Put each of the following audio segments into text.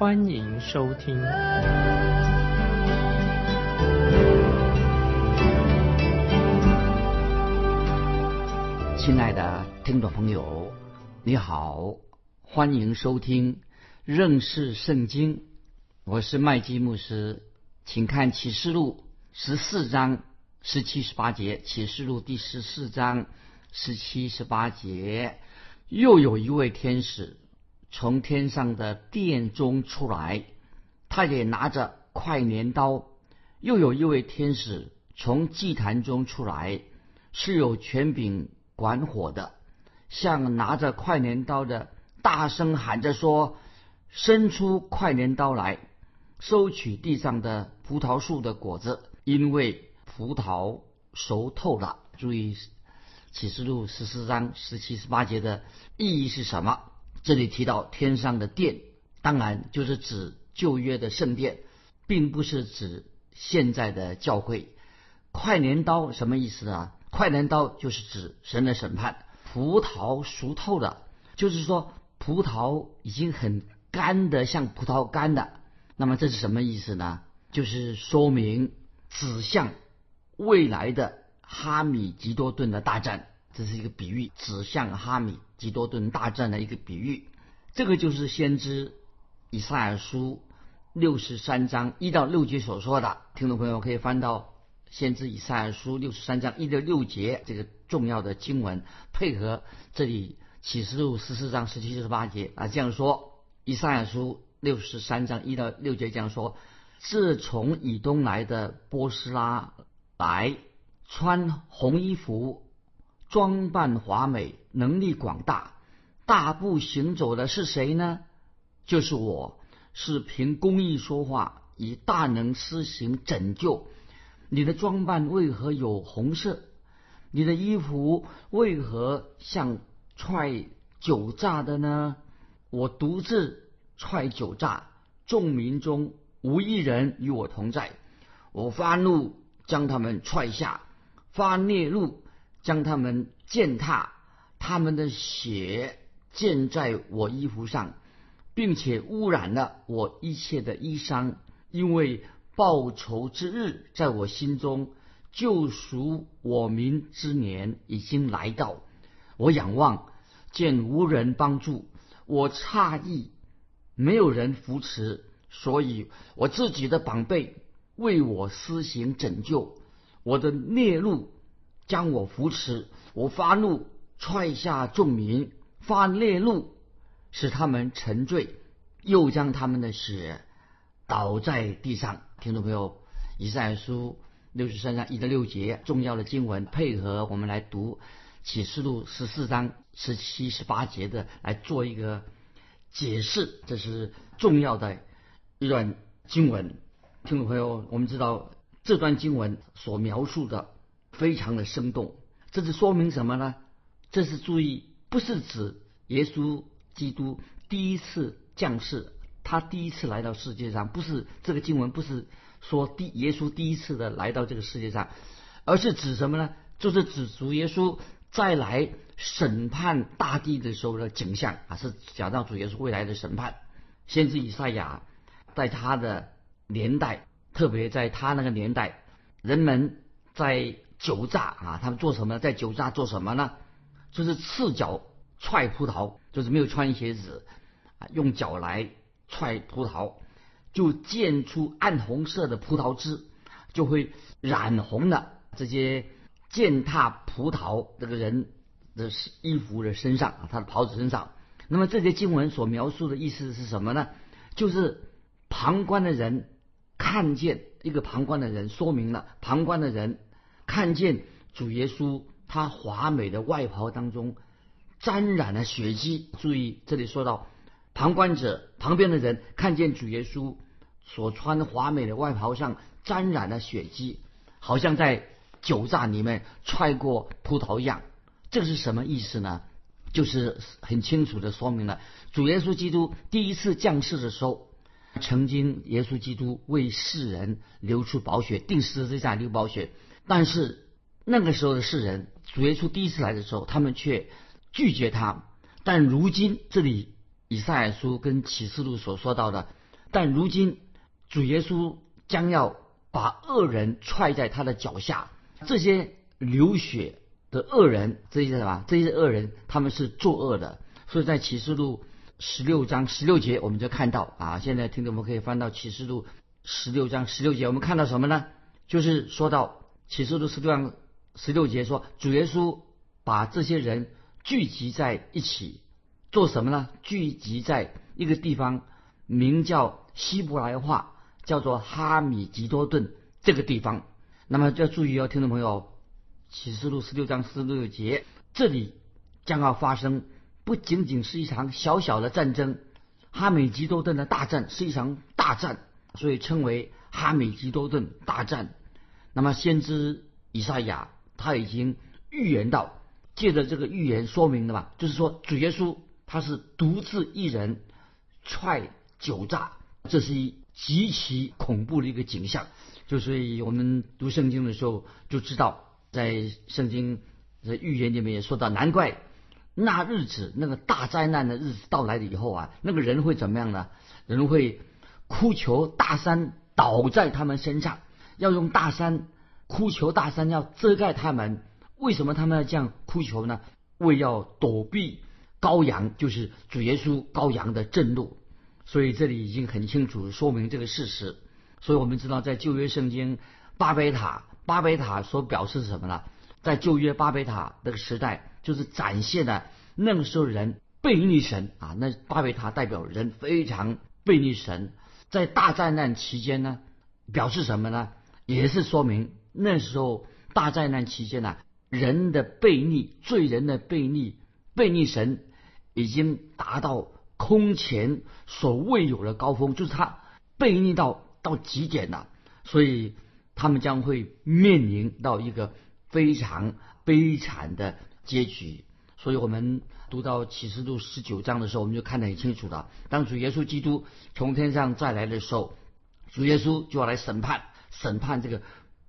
欢迎收听。亲爱的听众朋友，你好，欢迎收听认识圣经。我是麦基牧师，请看启示录十四章十七、十八节。启示录第十四章十七、十八节，又有一位天使从天上的殿中出来，他也拿着快镰刀；又有一位天使从祭坛中出来，是有权柄。管火的，像拿着快镰刀的，大声喊着说：“伸出快镰刀来，收取地上的葡萄树的果子，因为葡萄熟透了。”注意启示录十四章十七、十八节的意义是什么？这里提到天上的殿，当然就是指旧约的圣殿，并不是指现在的教会。快镰刀什么意思啊？快镰刀就是指神的审判。葡萄熟透了，就是说葡萄已经很干的，像葡萄干的。那么这是什么意思呢？就是说明指向未来的哈米吉多顿的大战，这是一个比喻，指向哈米吉多顿大战的一个比喻。这个就是先知以赛尔书六十三章一到六节所说的。听众朋友可以翻到。先知以赛亚书六十三章一到六节这个重要的经文，配合这里启示录十四章十七、十八节啊，这样说：以赛亚书六十三章一到六节这样说：自从以东来的波斯拉来，穿红衣服，装扮华美，能力广大，大步行走的是谁呢？就是我，是凭公义说话，以大能施行拯救。你的装扮为何有红色？你的衣服为何像踹酒炸的呢？我独自踹酒炸，众民中无一人与我同在。我发怒，将他们踹下；发烈怒，将他们践踏。他们的血溅在我衣服上，并且污染了我一切的衣裳，因为。报仇之日在我心中，救赎我民之年已经来到。我仰望，见无人帮助；我诧异，没有人扶持。所以，我自己的宝贝为我施行拯救。我的孽路将我扶持，我发怒踹下众民，发烈怒使他们沉醉，又将他们的血倒在地上。听众朋友，以赛书六十三章一到六节重要的经文，配合我们来读启示录十四章十七、十八节的来做一个解释，这是重要的一段经文。听众朋友，我们知道这段经文所描述的非常的生动，这是说明什么呢？这是注意，不是指耶稣基督第一次降世。他第一次来到世界上，不是这个经文不是说第耶稣第一次的来到这个世界上，而是指什么呢？就是指主耶稣再来审判大地的时候的景象啊，是讲到主耶稣未来的审判。先知以赛亚在他的年代，特别在他那个年代，人们在酒榨啊，他们做什么？在酒榨做什么呢？就是赤脚踹葡萄，就是没有穿鞋子啊，用脚来。踹葡萄，就溅出暗红色的葡萄汁，就会染红了这些践踏葡萄这个人的衣服的身上啊，他的袍子身上。那么这些经文所描述的意思是什么呢？就是旁观的人看见一个旁观的人，说明了旁观的人看见主耶稣他华美的外袍当中沾染了血迹。注意这里说到。旁观者旁边的人看见主耶稣所穿华美的外袍上沾染了血迹，好像在酒榨里面踹过葡萄一样。这是什么意思呢？就是很清楚的说明了主耶稣基督第一次降世的时候，曾经耶稣基督为世人流出宝血，定十字架流宝血。但是那个时候的世人，主耶稣第一次来的时候，他们却拒绝他。但如今这里以赛亚书跟启示录所说到的，但如今主耶稣将要把恶人踹在他的脚下，这些流血。的恶人，这些什么？这些恶人他们是作恶的，所以在启示录十六章十六节，我们就看到啊。现在听众们可以翻到启示录十六章十六节，我们看到什么呢？就是说到启示录十六章十六节说，主耶稣把这些人聚集在一起做什么呢？聚集在一个地方，名叫希伯来话叫做哈米吉多顿这个地方。那么要注意哦，听众朋友。启示录十六章十六节，这里将要发生不仅仅是一场小小的战争，哈美吉多顿的大战是一场大战，所以称为哈美吉多顿大战。那么先知以赛亚他已经预言到，借着这个预言说明了吧，就是说主耶稣他是独自一人踹酒榨，这是一极其恐怖的一个景象。就所以我们读圣经的时候就知道。在圣经的预言里面也说到，难怪那日子那个大灾难的日子到来了以后啊，那个人会怎么样呢？人会哭求大山倒在他们身上，要用大山哭求大山要遮盖他们。为什么他们要这样哭求呢？为要躲避羔羊，就是主耶稣羔羊的震怒。所以这里已经很清楚说明这个事实。所以我们知道，在旧约圣经巴贝塔。巴别塔所表示什么呢？在旧约巴别塔那个时代，就是展现了那个时候人背逆神啊。那巴别塔代表人非常背逆神。在大灾难期间呢，表示什么呢？也是说明那时候大灾难期间呢，人的悖逆、罪人的悖逆、悖逆神，已经达到空前所未有的高峰，就是他悖逆到到极点了。所以。他们将会面临到一个非常悲惨的结局，所以我们读到启示录十九章的时候，我们就看得很清楚了。当主耶稣基督从天上再来的时候，主耶稣就要来审判，审判这个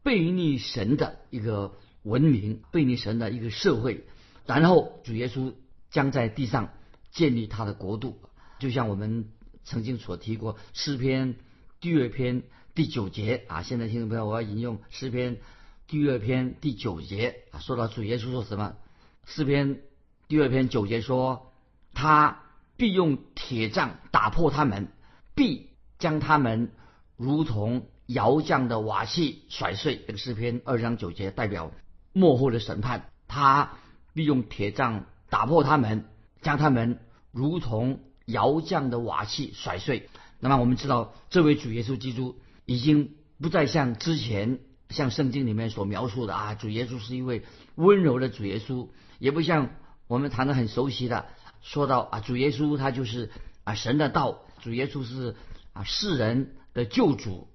背逆神的一个文明，背逆神的一个社会。然后主耶稣将在地上建立他的国度，就像我们曾经所提过诗篇第二篇。第九节啊，现在听众朋友，我要引用诗篇第二篇第九节啊，说到主耶稣说什么？诗篇第二篇九节说，他必用铁杖打破他们，必将他们如同窑匠的瓦器甩碎。这个诗篇二章九节代表幕后的审判，他利用铁杖打破他们，将他们如同窑匠的瓦器甩碎。那么我们知道，这位主耶稣基督。已经不再像之前像圣经里面所描述的啊，主耶稣是一位温柔的主耶稣，也不像我们谈的很熟悉的说到啊，主耶稣他就是啊神的道，主耶稣是啊世人的救主。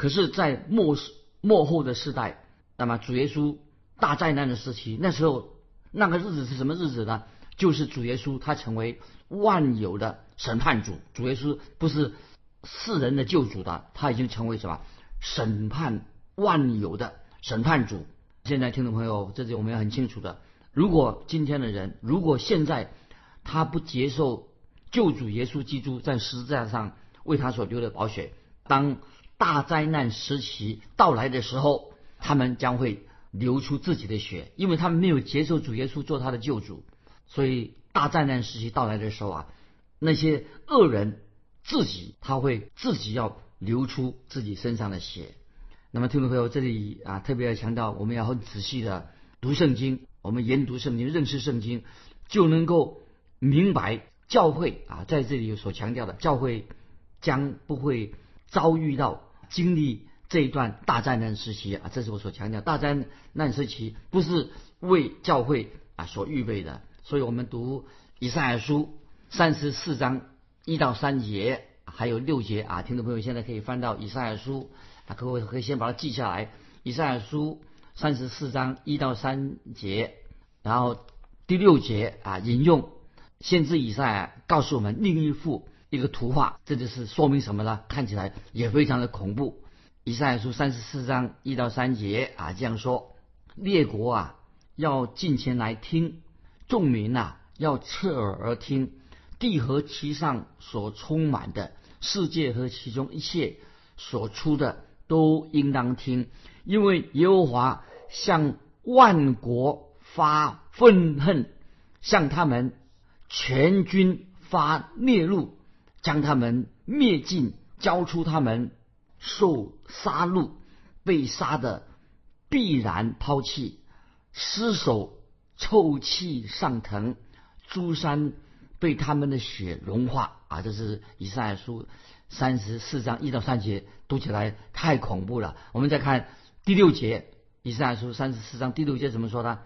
可是，在末世末后的世代，那么主耶稣大灾难的时期，那时候那个日子是什么日子呢？就是主耶稣他成为万有的审判主，主耶稣不是。世人的救主的，他已经成为什么？审判万有的审判主。现在听众朋友，这里我们要很清楚的：如果今天的人，如果现在他不接受救主耶稣基督在十字架上为他所流的宝血，当大灾难时期到来的时候，他们将会流出自己的血，因为他们没有接受主耶稣做他的救主。所以大灾难时期到来的时候啊，那些恶人。自己他会自己要流出自己身上的血。那么听众朋友，这里啊特别要强调，我们要很仔细的读圣经，我们研读圣经、认识圣经，就能够明白教会啊在这里所强调的，教会将不会遭遇到经历这一段大灾难时期啊。这是我所强调，大灾难时期不是为教会啊所预备的。所以我们读以赛亚书三十四章。一到三节还有六节啊，听众朋友现在可以翻到以赛亚书啊，各位可以先把它记下来。以赛亚书三十四章一到三节，然后第六节啊，引用先知以赛亚告诉我们另一幅一个图画，这就是说明什么呢？看起来也非常的恐怖。以赛亚书三十四章一到三节啊，这样说：列国啊，要进前来听；众民呐，要侧耳而听。地和其上所充满的世界和其中一切所出的，都应当听，因为耶和华向万国发愤恨，向他们全军发烈怒，将他们灭尽，交出他们受杀戮，被杀的必然抛弃，尸首臭气上腾，诸山。被他们的血融化啊！这是以赛亚书三十四章一到三节，读起来太恐怖了。我们再看第六节，以赛亚书三十四章第六节怎么说呢？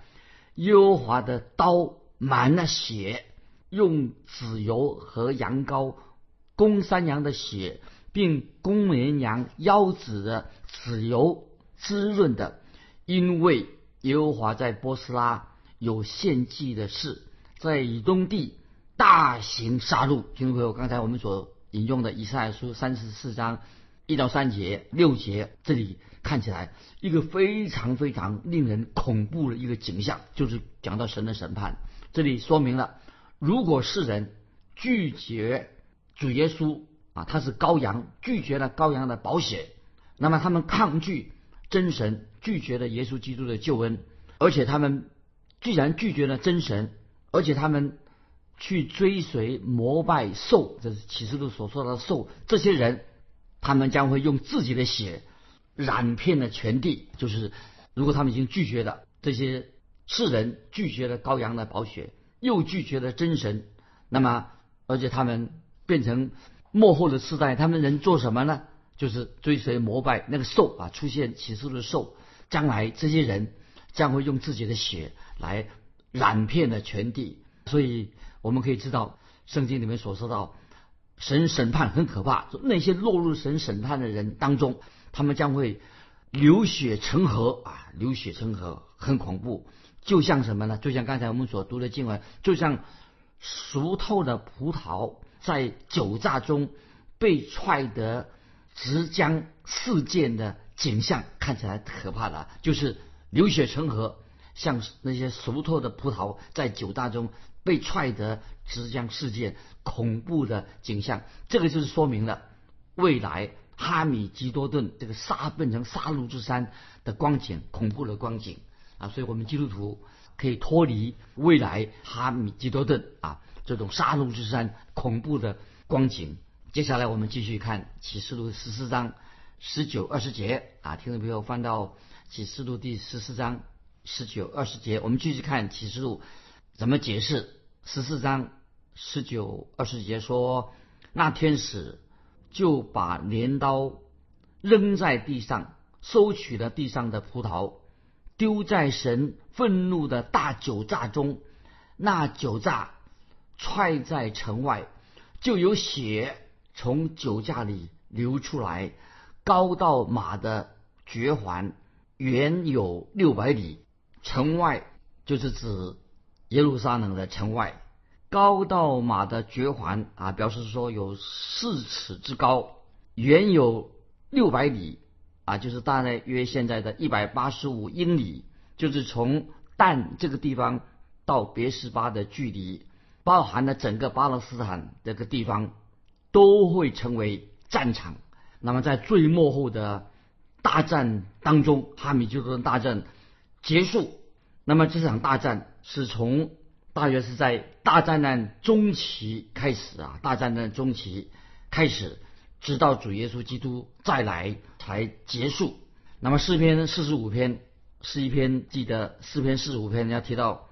耶和华的刀满了血，用脂油和羊羔、公山羊的血，并公绵羊腰子的脂油滋润的，因为耶和华在波斯拉有献祭的事，在以东地。大行杀戮，听众朋友，刚才我们所引用的以赛亚书三十四章一到三节、六节，这里看起来一个非常非常令人恐怖的一个景象，就是讲到神的审判。这里说明了，如果世人拒绝主耶稣啊，他是羔羊，拒绝了羔羊的保险，那么他们抗拒真神，拒绝了耶稣基督的救恩，而且他们既然拒绝了真神，而且他们。去追随膜拜兽，这是启示录所说的兽。这些人，他们将会用自己的血染遍了全地。就是如果他们已经拒绝了这些世人，拒绝了羔羊的宝血，又拒绝了真神，那么而且他们变成幕后的世代，他们能做什么呢？就是追随膜拜那个兽啊，出现启示的兽。将来这些人将会用自己的血来染遍了全地，所以。我们可以知道，圣经里面所说到，神审判很可怕。那些落入神审判的人当中，他们将会流血成河啊，流血成河，很恐怖。就像什么呢？就像刚才我们所读的经文，就像熟透的葡萄在酒榨中被踹得直将四溅的景象，看起来可怕了，就是流血成河，像那些熟透的葡萄在酒榨中。被踹得直将世界恐怖的景象，这个就是说明了未来哈米基多顿这个杀变成杀戮之山的光景，恐怖的光景啊！所以我们基督徒可以脱离未来哈米基多顿啊这种杀戮之山恐怖的光景。接下来我们继续看启示录十四章十九二十节啊，听众朋友翻到启示录第十四章十九二十节，我们继续看启示录。怎么解释十四章十九二十节说，那天使就把镰刀扔在地上，收取了地上的葡萄，丢在神愤怒的大酒榨中。那酒榨踹在城外，就有血从酒架里流出来，高到马的绝环，远有六百里。城外就是指。耶路撒冷的城外，高到马的绝环啊，表示说有四尺之高，远有六百里啊，就是大概约现在的一百八十五英里，就是从但这个地方到别斯巴的距离，包含了整个巴勒斯坦这个地方都会成为战场。那么在最末后的大战当中，哈米就顿大战结束。那么这场大战是从大约是在大战的中期开始啊，大战的中期开始，直到主耶稣基督再来才结束。那么诗篇四十五篇是一篇，记得诗篇四十五篇要提到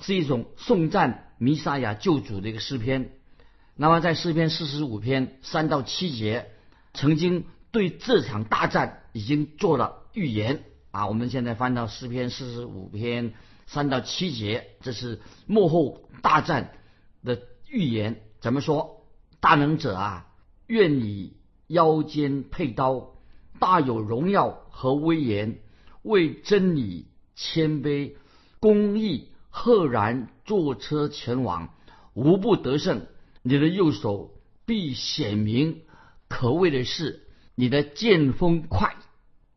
是一种颂赞弥撒亚救主的一个诗篇。那么在诗篇四十五篇三到七节，曾经对这场大战已经做了预言。啊，我们现在翻到诗篇四十五篇三到七节，这是幕后大战的预言。怎么说？大能者啊，愿你腰间佩刀，大有荣耀和威严，为真理谦卑，公义赫然坐车前往，无不得胜。你的右手必显明可畏的是，你的剑锋快，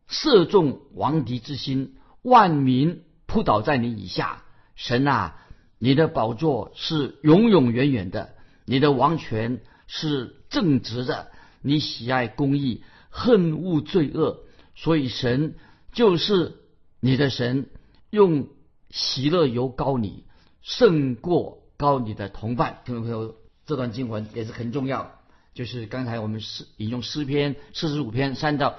射中王敌之心，万民扑倒在你以下。神啊，你的宝座是永永远远的，你的王权是正直的，你喜爱公义，恨恶罪恶，所以神就是你的神，用喜乐由高你，胜过高你的同伴。听众朋友，这段经文也是很重要，就是刚才我们诗引用诗篇四十五篇三到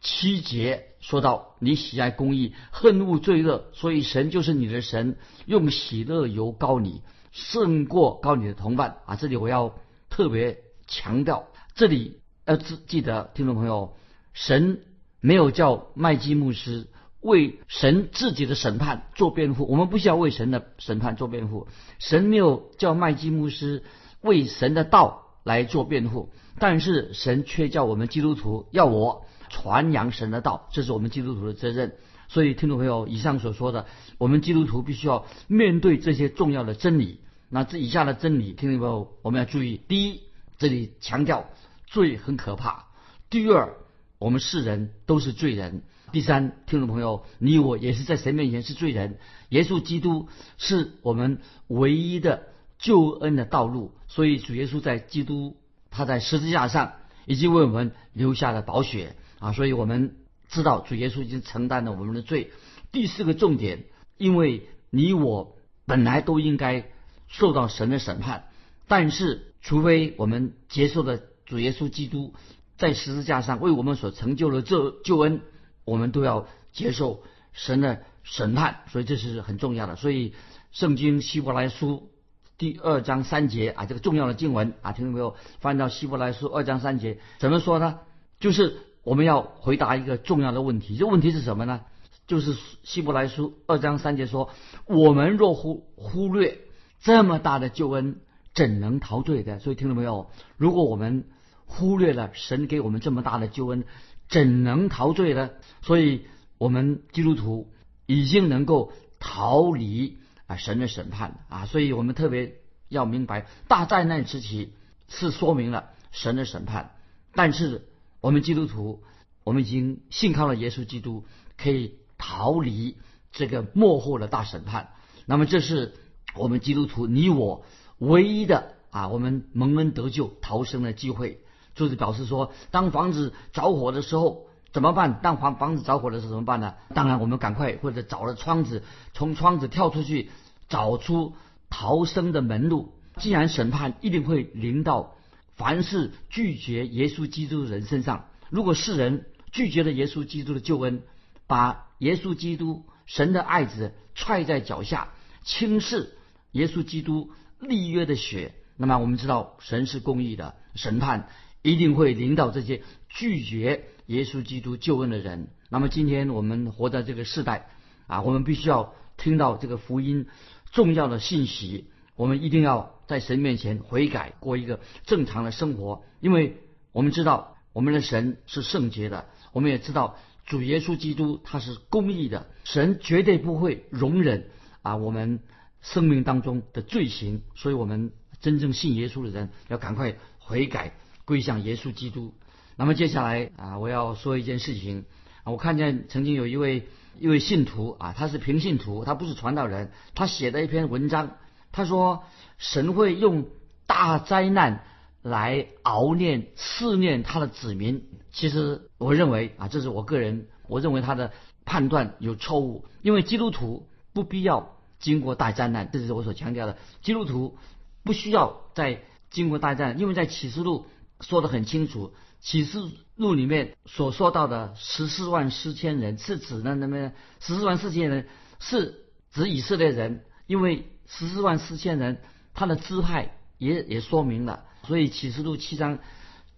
七节说到，你喜爱公义，恨恶罪恶，所以神就是你的神，用喜乐由高你，胜过高你的同伴啊！这里我要特别强调，这里要记记得，听众朋友，神没有叫麦基牧师为神自己的审判做辩护，我们不需要为神的审判做辩护。神没有叫麦基牧师为神的道来做辩护，但是神却叫我们基督徒要我。传扬神的道，这是我们基督徒的责任。所以，听众朋友，以上所说的，我们基督徒必须要面对这些重要的真理。那这以下的真理，听众朋友，我们要注意：第一，这里强调罪很可怕；第二，我们世人都是罪人；第三，听众朋友，你我也是在神面前是罪人。耶稣基督是我们唯一的救恩的道路。所以，主耶稣在基督他在十字架上已经为我们留下了宝血。啊，所以我们知道主耶稣已经承担了我们的罪。第四个重点，因为你我本来都应该受到神的审判，但是除非我们接受了主耶稣基督在十字架上为我们所成就的这救恩，我们都要接受神的审判。所以这是很重要的。所以圣经希伯来书第二章三节啊，这个重要的经文啊，听到没有？翻到希伯来书二章三节，怎么说呢？就是。我们要回答一个重要的问题，这问题是什么呢？就是希伯来书二章三节说：“我们若忽忽略这么大的救恩，怎能陶醉的？”所以听到没有？如果我们忽略了神给我们这么大的救恩，怎能陶醉呢？所以，我们基督徒已经能够逃离啊神的审判啊！所以我们特别要明白，大灾难时期是说明了神的审判，但是。我们基督徒，我们已经信靠了耶稣基督，可以逃离这个幕后的大审判。那么，这是我们基督徒你我唯一的啊，我们蒙恩得救、逃生的机会。就是表示说，当房子着火的时候怎么办？当房房子着火的时候怎么办呢？当然，我们赶快或者找了窗子，从窗子跳出去，找出逃生的门路。既然审判一定会临到。凡是拒绝耶稣基督的人身上，如果世人拒绝了耶稣基督的救恩，把耶稣基督神的爱子踹在脚下，轻视耶稣基督立约的血，那么我们知道神是公义的，审判一定会领导这些拒绝耶稣基督救恩的人。那么今天我们活在这个时代啊，我们必须要听到这个福音重要的信息。我们一定要在神面前悔改，过一个正常的生活，因为我们知道我们的神是圣洁的，我们也知道主耶稣基督他是公义的，神绝对不会容忍啊我们生命当中的罪行，所以我们真正信耶稣的人要赶快悔改，归向耶稣基督。那么接下来啊，我要说一件事情啊，我看见曾经有一位一位信徒啊，他是平信徒，他不是传道人，他写的一篇文章。他说：“神会用大灾难来熬炼、试炼他的子民。”其实，我认为啊，这是我个人，我认为他的判断有错误。因为基督徒不必要经过大灾难，这是我所强调的。基督徒不需要再经过大灾，因为在启示录说得很清楚，启示录里面所说到的十四万四千人是指的那么十四万四千人是指以色列人，因为。十四万四千人，他的支派也也说明了，所以启示录七章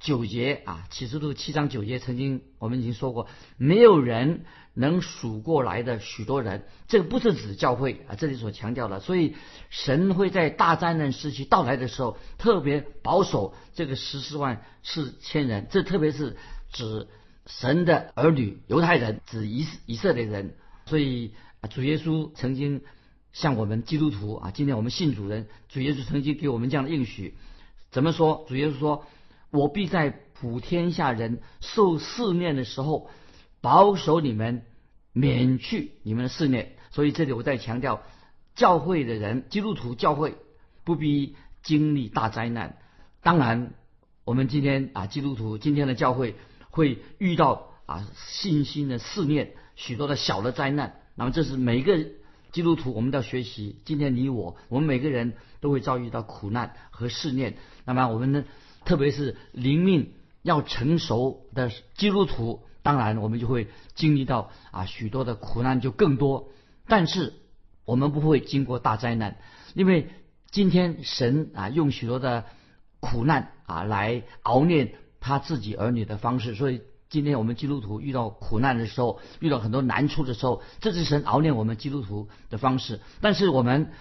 九节啊，启示录七章九节，曾经我们已经说过，没有人能数过来的许多人，这个不是指教会啊，这里所强调的。所以神会在大灾难时期到来的时候，特别保守这个十四万四千人，这特别是指神的儿女犹太人，指以以色列人。所以啊主耶稣曾经向我们基督徒啊，今天我们信主人，主耶稣曾经给我们这样的应许。怎么说？主耶稣说：“我必在普天下人受试炼的时候，保守你们，免去你们的试炼。”所以这里我在强调，教会的人，基督徒教会不必经历大灾难。当然，我们今天啊，基督徒今天的教会会遇到啊信心的试炼，许多的小的灾难。那么这是每一个基督徒我们都要学习。今天你我，我们每个人都会遭遇到苦难和试炼。那么我们呢，特别是灵命要成熟的基督徒，当然我们就会经历到啊许多的苦难就更多。但是我们不会经过大灾难，因为今天神啊用许多的苦难啊来熬炼他自己儿女的方式。所以今天我们基督徒遇到苦难的时候，遇到很多难处的时候，这是神熬炼我们基督徒的方式。但是我们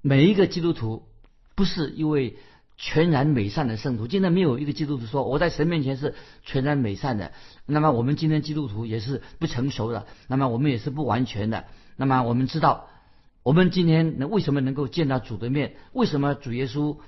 每一个基督徒不是因为。全然美善的圣徒，今天没有一个基督徒说我在神面前是全然美善的。那么我们今天基督徒也是不成熟的，那么我们也是不完全的。那么我们知道，我们今天能为什么能够见到主的面？为什么主耶稣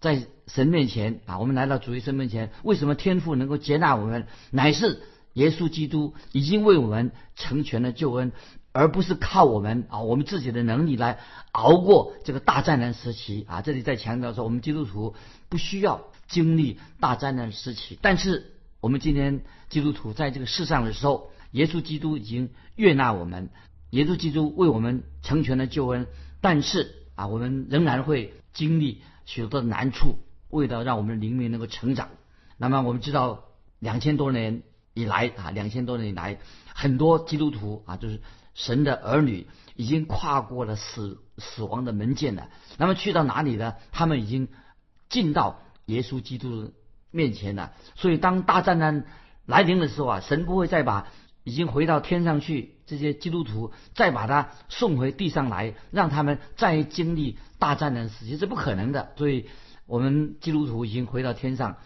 在神面前啊？我们来到主耶稣面前，为什么天父能够接纳我们？乃是耶稣基督已经为我们成全了救恩。而不是靠我们啊，我们自己的能力来熬过这个大灾难时期啊。这里在强调说，我们基督徒不需要经历大灾难时期。但是我们今天基督徒在这个世上的时候，耶稣基督已经悦纳我们，耶稣基督为我们成全了救恩。但是啊，我们仍然会经历许多的难处，为了让我们灵命能够成长。那么我们知道，两千多年以来啊，两千多年以来，很多基督徒啊，就是。神的儿女已经跨过了死死亡的门槛了，那么去到哪里呢？他们已经进到耶稣基督面前了。所以当大战难来临的时候啊，神不会再把已经回到天上去这些基督徒再把他送回地上来，让他们再经历大战难时期，是不可能的。所以我们基督徒已经回到天上。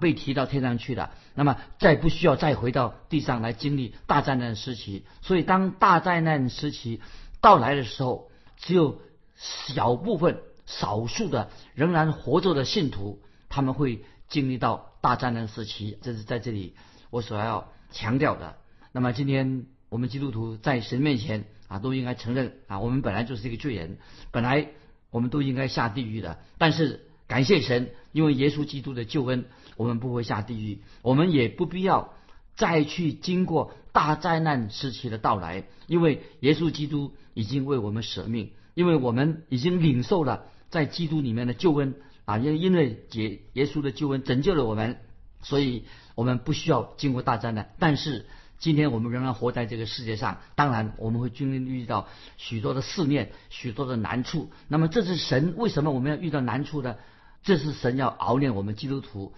被提到天上去了，那么再不需要再回到地上来经历大灾难时期。所以当大灾难时期到来的时候，只有小部分、少数的仍然活着的信徒，他们会经历到大灾难时期。这是在这里我所要强调的。那么今天我们基督徒在神面前啊，都应该承认啊，我们本来就是一个罪人，本来我们都应该下地狱的。但是感谢神，因为耶稣基督的救恩。我们不会下地狱，我们也不必要再去经过大灾难时期的到来，因为耶稣基督已经为我们舍命，因为我们已经领受了在基督里面的救恩啊，因因为耶耶稣的救恩拯救了我们，所以我们不需要经过大灾难。但是今天我们仍然活在这个世界上，当然我们会经历遇到许多的试炼，许多的难处。那么这是神为什么我们要遇到难处呢？这是神要熬炼我们基督徒。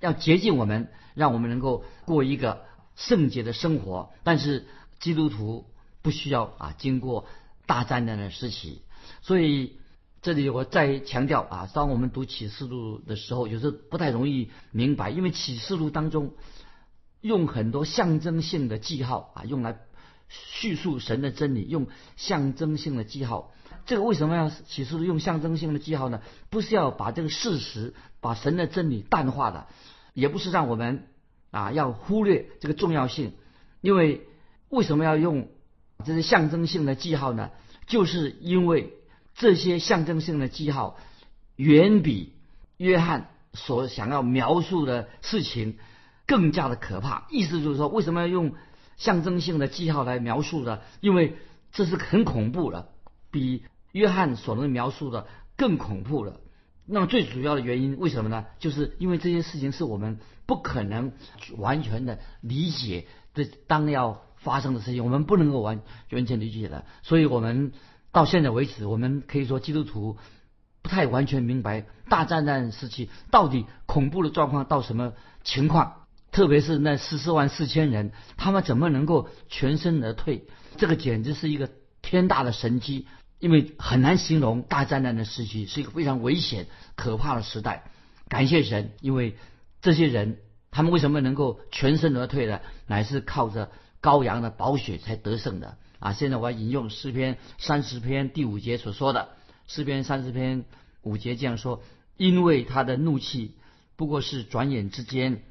要洁净我们，让我们能够过一个圣洁的生活。但是基督徒不需要啊，经过大灾难的时期。所以这里我再强调啊，当我们读启示录的时候，有时候不太容易明白，因为启示录当中用很多象征性的记号啊，用来叙述神的真理，用象征性的记号。这个为什么要启示用象征性的记号呢？不是要把这个事实、把神的真理淡化的。也不是让我们啊要忽略这个重要性，因为为什么要用这些象征性的记号呢？就是因为这些象征性的记号远比约翰所想要描述的事情更加的可怕。意思就是说，为什么要用象征性的记号来描述呢？因为这是很恐怖的，比约翰所能描述的更恐怖了。那么最主要的原因为什么呢？就是因为这些事情是我们不可能完全的理解的，当要发生的事情，我们不能够完完全理解的。所以我们到现在为止，我们可以说基督徒不太完全明白大灾难时期到底恐怖的状况到什么情况，特别是那十四万四千人，他们怎么能够全身而退？这个简直是一个天大的神机，因为很难形容大灾难的时期是一个非常危险、可怕的时代。感谢神，因为这些人他们为什么能够全身而退呢？乃是靠着羔羊的宝血才得胜的啊！现在我要引用诗篇三十篇第五节所说的。诗篇三十篇五节这样说：因为他的怒气不过是转眼之间，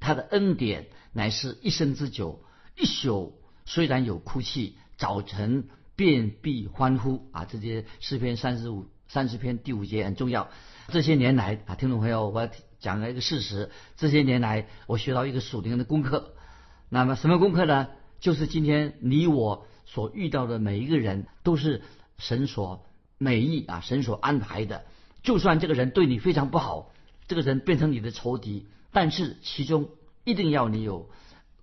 他的恩典乃是一生之久。一宿虽然有哭泣，早晨遍地欢呼啊！这些诗篇三十五三十篇第五节很重要。这些年来啊，听众朋友，我讲了一个事实：这些年来，我学到一个属灵的功课。那么什么功课呢？就是今天你我所遇到的每一个人，都是神所。美意啊，神所安排的。就算这个人对你非常不好，这个人变成你的仇敌，但是其中一定要你有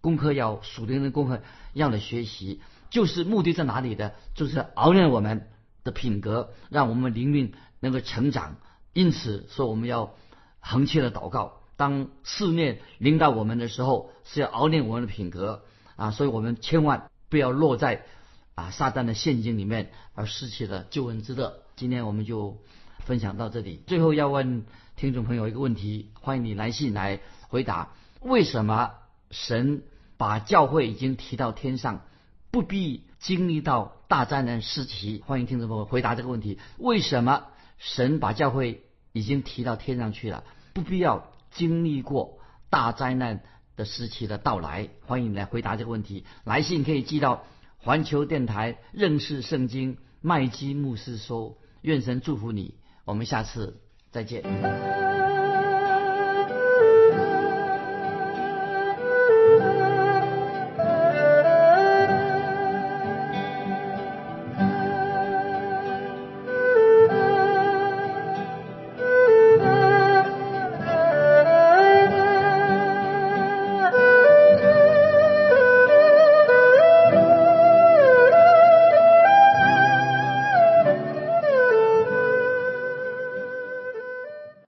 功课，要属灵的功课要你学习。就是目的在哪里的？就是熬练我们的品格，让我们灵命能够成长。因此说，我们要恒切的祷告。当试炼临到我们的时候，是要熬练我们的品格啊。所以我们千万不要落在。啊，撒旦的陷阱里面而失去了救恩之乐。今天我们就分享到这里。最后要问听众朋友一个问题，欢迎你来信来回答：为什么神把教会已经提到天上，不必经历到大灾难时期？欢迎听众朋友回答这个问题：为什么神把教会已经提到天上去了，不必要经历过大灾难的时期的到来？欢迎你来回答这个问题。来信可以寄到。环球电台认识圣经麦基牧师说：“愿神祝福你，我们下次再见。”